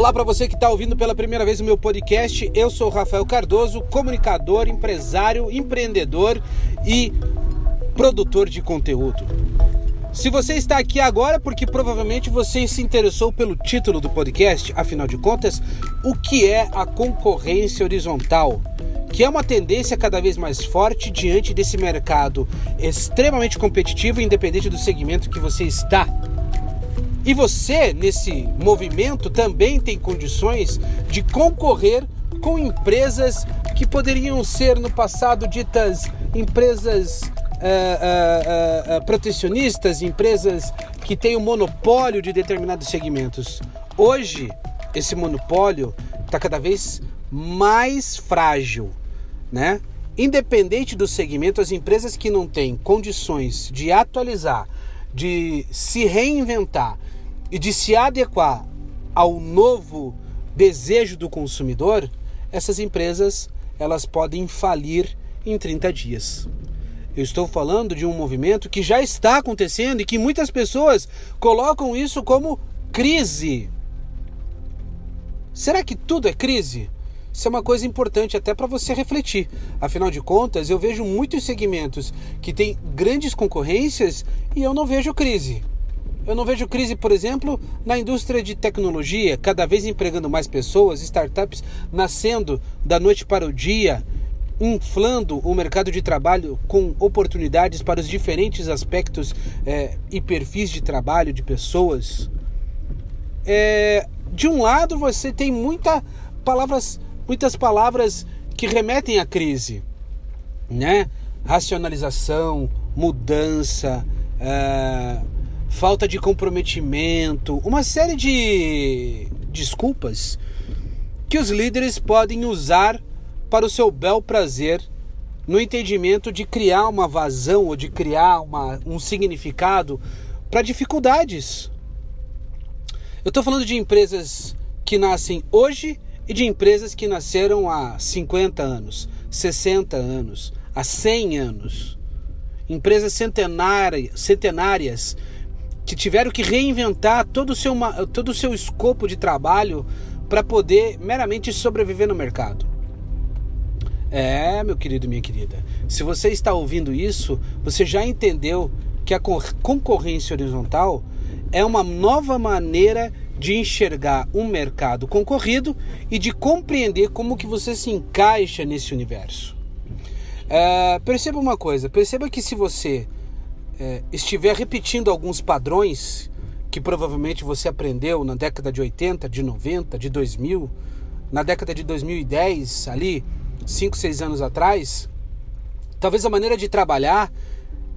Olá para você que está ouvindo pela primeira vez o meu podcast. Eu sou Rafael Cardoso, comunicador, empresário, empreendedor e produtor de conteúdo. Se você está aqui agora, é porque provavelmente você se interessou pelo título do podcast, afinal de contas, o que é a concorrência horizontal? Que é uma tendência cada vez mais forte diante desse mercado extremamente competitivo, independente do segmento que você está. E você, nesse movimento, também tem condições de concorrer com empresas que poderiam ser no passado ditas empresas uh, uh, uh, protecionistas, empresas que têm o um monopólio de determinados segmentos. Hoje, esse monopólio está cada vez mais frágil, né? Independente do segmento, as empresas que não têm condições de atualizar, de se reinventar e de se adequar ao novo desejo do consumidor, essas empresas elas podem falir em 30 dias. Eu estou falando de um movimento que já está acontecendo e que muitas pessoas colocam isso como crise. Será que tudo é crise? Isso é uma coisa importante até para você refletir. Afinal de contas, eu vejo muitos segmentos que têm grandes concorrências e eu não vejo crise. Eu não vejo crise, por exemplo, na indústria de tecnologia, cada vez empregando mais pessoas, startups nascendo da noite para o dia, inflando o mercado de trabalho com oportunidades para os diferentes aspectos é, e perfis de trabalho de pessoas. É, de um lado, você tem muita palavras, muitas palavras que remetem à crise, né? Racionalização, mudança. É, falta de comprometimento, uma série de desculpas que os líderes podem usar para o seu bel prazer no entendimento de criar uma vazão ou de criar uma, um significado para dificuldades. Eu estou falando de empresas que nascem hoje e de empresas que nasceram há 50 anos, 60 anos, há 100 anos. Empresas centenárias, centenárias que tiveram que reinventar todo o seu, todo o seu escopo de trabalho para poder meramente sobreviver no mercado. É, meu querido e minha querida, se você está ouvindo isso, você já entendeu que a concorrência horizontal é uma nova maneira de enxergar um mercado concorrido e de compreender como que você se encaixa nesse universo. É, perceba uma coisa, perceba que se você é, estiver repetindo alguns padrões que provavelmente você aprendeu na década de 80, de 90, de 2000, na década de 2010, ali, 5, 6 anos atrás, talvez a maneira de trabalhar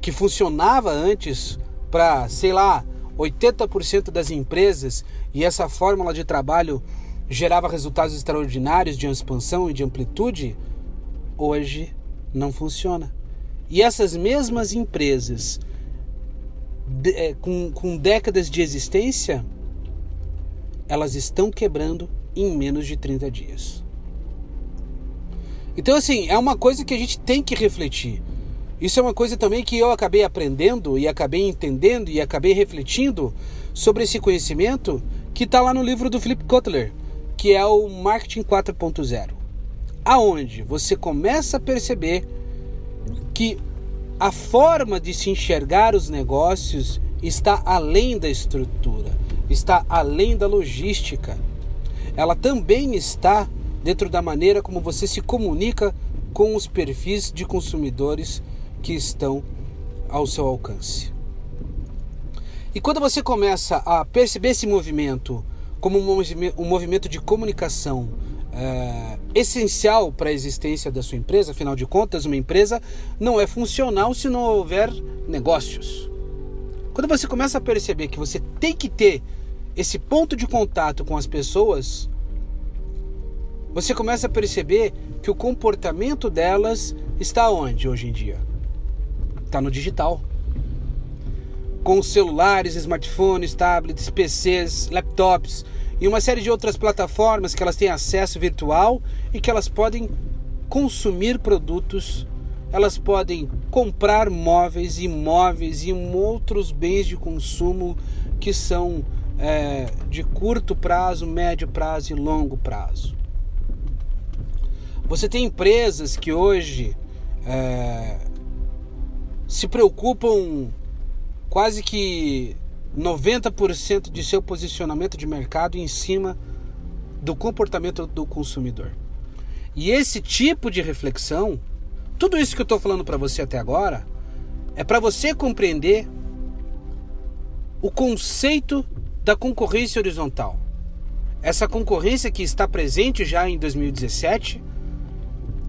que funcionava antes para, sei lá, 80% das empresas e essa fórmula de trabalho gerava resultados extraordinários de expansão e de amplitude, hoje não funciona. E essas mesmas empresas de, é, com, com décadas de existência, elas estão quebrando em menos de 30 dias. Então, assim, é uma coisa que a gente tem que refletir. Isso é uma coisa também que eu acabei aprendendo e acabei entendendo e acabei refletindo sobre esse conhecimento que está lá no livro do Philip Kotler, que é o Marketing 4.0. Aonde você começa a perceber que a forma de se enxergar os negócios está além da estrutura, está além da logística. Ela também está dentro da maneira como você se comunica com os perfis de consumidores que estão ao seu alcance. E quando você começa a perceber esse movimento como um movimento de comunicação é, essencial para a existência da sua empresa. Afinal de contas, uma empresa não é funcional se não houver negócios. Quando você começa a perceber que você tem que ter esse ponto de contato com as pessoas, você começa a perceber que o comportamento delas está onde hoje em dia? Está no digital. Com celulares, smartphones, tablets, PCs, laptops, e uma série de outras plataformas que elas têm acesso virtual e que elas podem consumir produtos, elas podem comprar móveis, imóveis e outros bens de consumo que são é, de curto prazo, médio prazo e longo prazo. Você tem empresas que hoje é, se preocupam quase que 90% de seu posicionamento de mercado em cima do comportamento do consumidor. E esse tipo de reflexão, tudo isso que eu estou falando para você até agora, é para você compreender o conceito da concorrência horizontal. Essa concorrência que está presente já em 2017,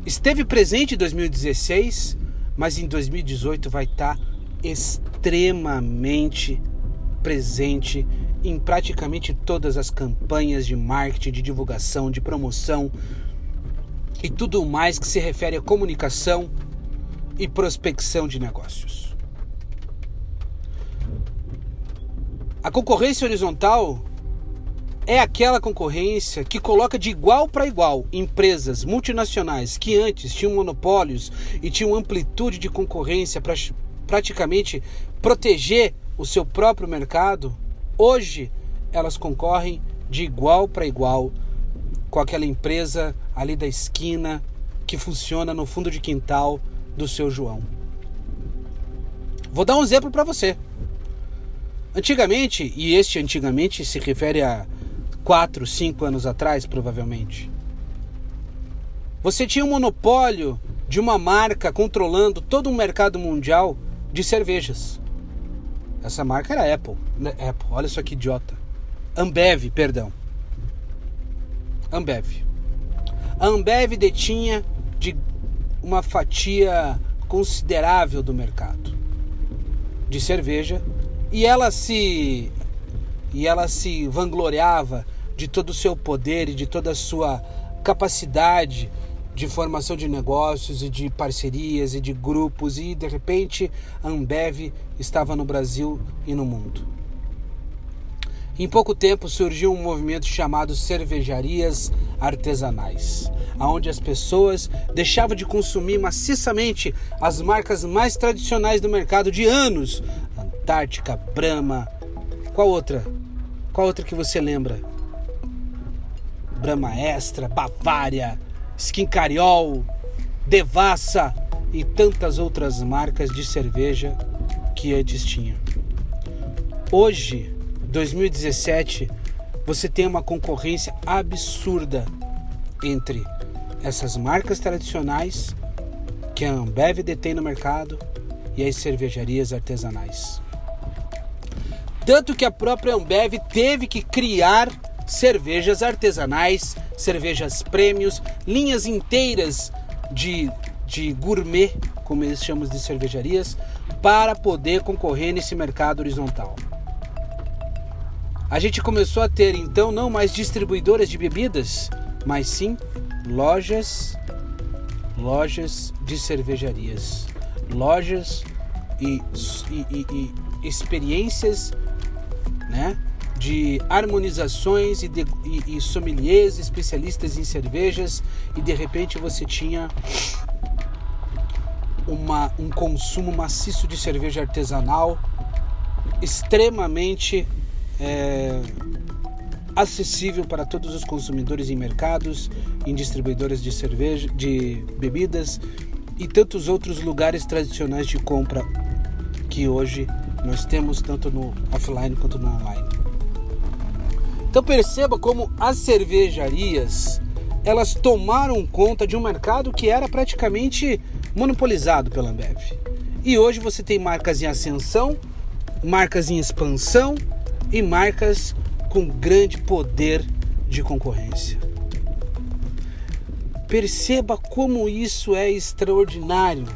esteve presente em 2016, mas em 2018 vai estar extremamente presente em praticamente todas as campanhas de marketing, de divulgação, de promoção e tudo mais que se refere à comunicação e prospecção de negócios. A concorrência horizontal é aquela concorrência que coloca de igual para igual empresas multinacionais que antes tinham monopólios e tinham amplitude de concorrência para praticamente proteger o seu próprio mercado, hoje elas concorrem de igual para igual com aquela empresa ali da esquina que funciona no fundo de quintal do seu João. Vou dar um exemplo para você. Antigamente, e este antigamente se refere a 4, 5 anos atrás, provavelmente, você tinha um monopólio de uma marca controlando todo o mercado mundial de cervejas. Essa marca era Apple. Né? Apple, olha só que idiota. Ambev, perdão. Ambev. A Ambev detinha de uma fatia considerável do mercado de cerveja e ela se e ela se vangloriava de todo o seu poder e de toda a sua capacidade de formação de negócios e de parcerias e de grupos e de repente a Ambev estava no Brasil e no mundo. Em pouco tempo surgiu um movimento chamado cervejarias artesanais, onde as pessoas deixavam de consumir maciçamente as marcas mais tradicionais do mercado de anos, Antártica, Brahma, qual outra? Qual outra que você lembra? Brahma Extra, Bavária, Skin Cariol, Devassa e tantas outras marcas de cerveja que antes tinha. Hoje, 2017, você tem uma concorrência absurda entre essas marcas tradicionais que a Ambev detém no mercado e as cervejarias artesanais. Tanto que a própria Ambev teve que criar cervejas artesanais, cervejas prêmios, linhas inteiras de, de gourmet, como eles chamam de cervejarias, para poder concorrer nesse mercado horizontal. A gente começou a ter então não mais distribuidoras de bebidas, mas sim lojas, lojas de cervejarias, lojas e, e, e, e experiências, né? De harmonizações e, de, e, e sommeliers, especialistas em cervejas, e de repente você tinha uma, um consumo maciço de cerveja artesanal extremamente é, acessível para todos os consumidores em mercados, em distribuidoras de cerveja, de bebidas e tantos outros lugares tradicionais de compra que hoje nós temos tanto no offline quanto no online. Então perceba como as cervejarias elas tomaram conta de um mercado que era praticamente monopolizado pela Ambev. E hoje você tem marcas em ascensão, marcas em expansão e marcas com grande poder de concorrência. Perceba como isso é extraordinário.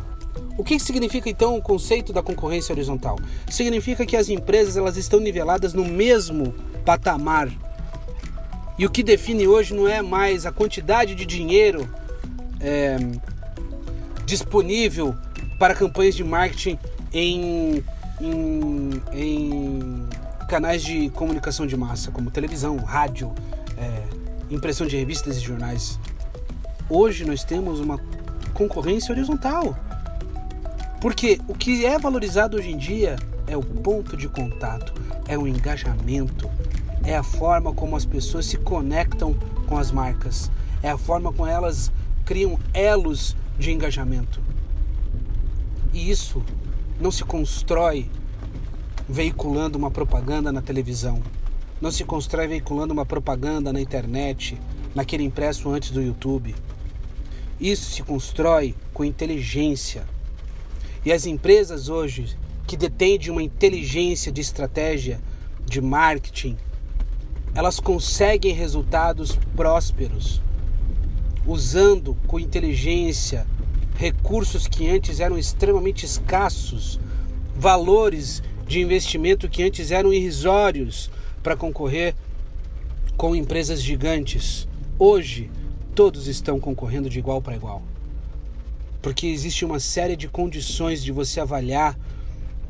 O que significa então o conceito da concorrência horizontal? Significa que as empresas elas estão niveladas no mesmo patamar e o que define hoje não é mais a quantidade de dinheiro é, disponível para campanhas de marketing em, em, em, canais de comunicação de massa, como televisão, rádio, é, impressão de revistas e jornais. Hoje nós temos uma concorrência horizontal. Porque o que é valorizado hoje em dia é o ponto de contato, é o engajamento, é a forma como as pessoas se conectam com as marcas, é a forma como elas criam elos de engajamento. E isso não se constrói veiculando uma propaganda na televisão, não se constrói veiculando uma propaganda na internet, naquele impresso antes do YouTube. Isso se constrói com inteligência. E as empresas hoje que detêm de uma inteligência de estratégia de marketing, elas conseguem resultados prósperos usando com inteligência recursos que antes eram extremamente escassos, valores de investimento que antes eram irrisórios para concorrer com empresas gigantes. Hoje, todos estão concorrendo de igual para igual. Porque existe uma série de condições de você avaliar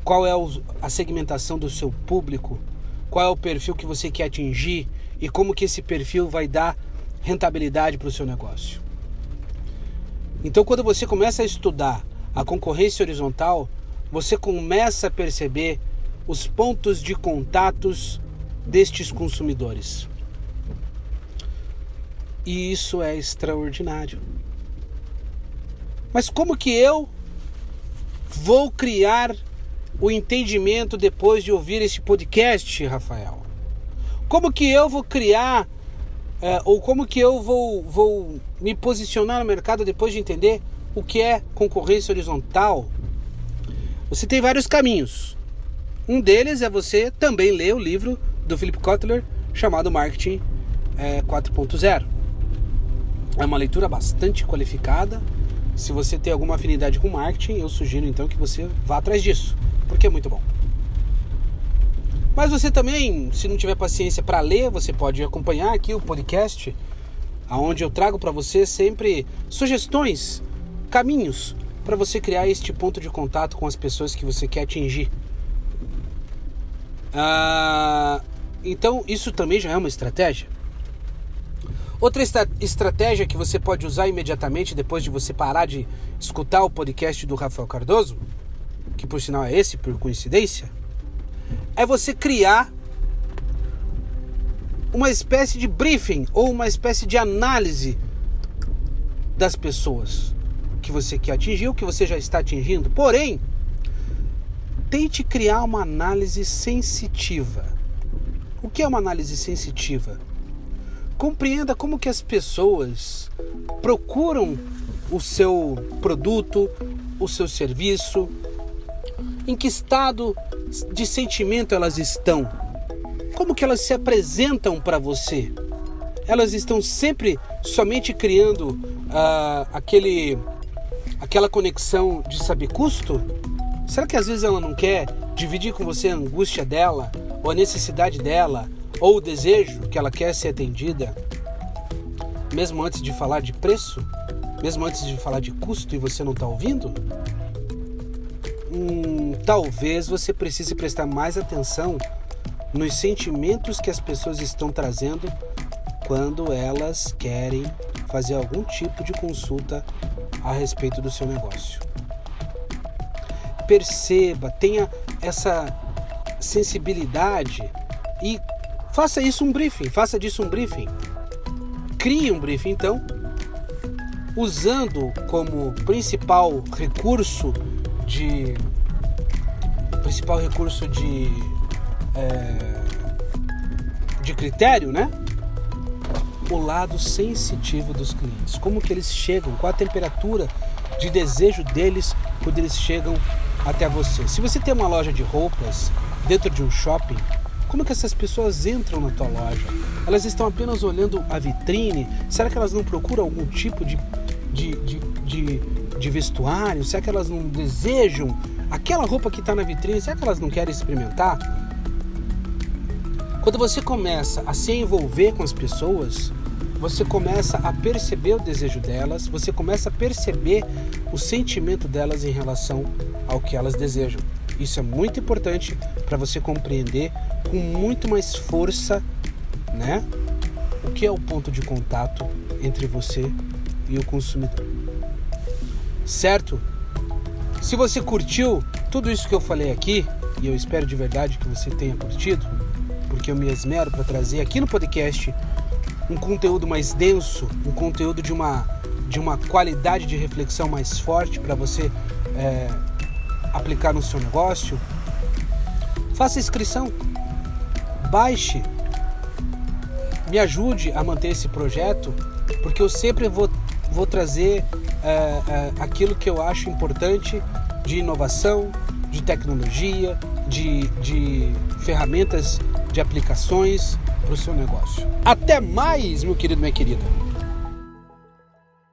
qual é a segmentação do seu público, qual é o perfil que você quer atingir e como que esse perfil vai dar rentabilidade para o seu negócio. Então, quando você começa a estudar a concorrência horizontal, você começa a perceber os pontos de contatos destes consumidores. E isso é extraordinário. Mas como que eu vou criar o entendimento depois de ouvir este podcast, Rafael? Como que eu vou criar, é, ou como que eu vou, vou me posicionar no mercado depois de entender o que é concorrência horizontal? Você tem vários caminhos. Um deles é você também ler o livro do Philip Kotler chamado Marketing é, 4.0. É uma leitura bastante qualificada. Se você tem alguma afinidade com marketing, eu sugiro então que você vá atrás disso, porque é muito bom. Mas você também, se não tiver paciência para ler, você pode acompanhar aqui o podcast, aonde eu trago para você sempre sugestões, caminhos para você criar este ponto de contato com as pessoas que você quer atingir. Ah, então, isso também já é uma estratégia. Outra estratégia que você pode usar imediatamente depois de você parar de escutar o podcast do Rafael Cardoso, que por sinal é esse, por coincidência, é você criar uma espécie de briefing ou uma espécie de análise das pessoas que você quer atingir, ou que você já está atingindo. Porém, tente criar uma análise sensitiva. O que é uma análise sensitiva? compreenda como que as pessoas procuram o seu produto, o seu serviço, em que estado de sentimento elas estão, como que elas se apresentam para você. Elas estão sempre somente criando uh, aquele, aquela conexão de saber custo? Será que às vezes ela não quer dividir com você a angústia dela, ou a necessidade dela, ou o desejo que ela quer ser atendida, mesmo antes de falar de preço, mesmo antes de falar de custo e você não está ouvindo, talvez você precise prestar mais atenção nos sentimentos que as pessoas estão trazendo quando elas querem fazer algum tipo de consulta a respeito do seu negócio. Perceba, tenha essa sensibilidade e Faça isso um briefing, faça disso um briefing. Crie um briefing então, usando como principal recurso de principal recurso de é, de critério, né? O lado sensitivo dos clientes, como que eles chegam, qual a temperatura de desejo deles quando eles chegam até você. Se você tem uma loja de roupas dentro de um shopping, como que essas pessoas entram na tua loja? Elas estão apenas olhando a vitrine? Será que elas não procuram algum tipo de, de, de, de, de vestuário? Será que elas não desejam aquela roupa que está na vitrine? Será que elas não querem experimentar? Quando você começa a se envolver com as pessoas, você começa a perceber o desejo delas, você começa a perceber o sentimento delas em relação ao que elas desejam. Isso é muito importante para você compreender com muito mais força, né? O que é o ponto de contato entre você e o consumidor. Certo? Se você curtiu tudo isso que eu falei aqui, e eu espero de verdade que você tenha curtido, porque eu me esmero para trazer aqui no podcast um conteúdo mais denso, um conteúdo de uma, de uma qualidade de reflexão mais forte para você é, aplicar no seu negócio, faça inscrição, baixe, me ajude a manter esse projeto, porque eu sempre vou, vou trazer é, é, aquilo que eu acho importante de inovação, de tecnologia, de, de ferramentas de aplicações para o seu negócio. Até mais, meu querido, minha querida.